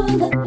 on the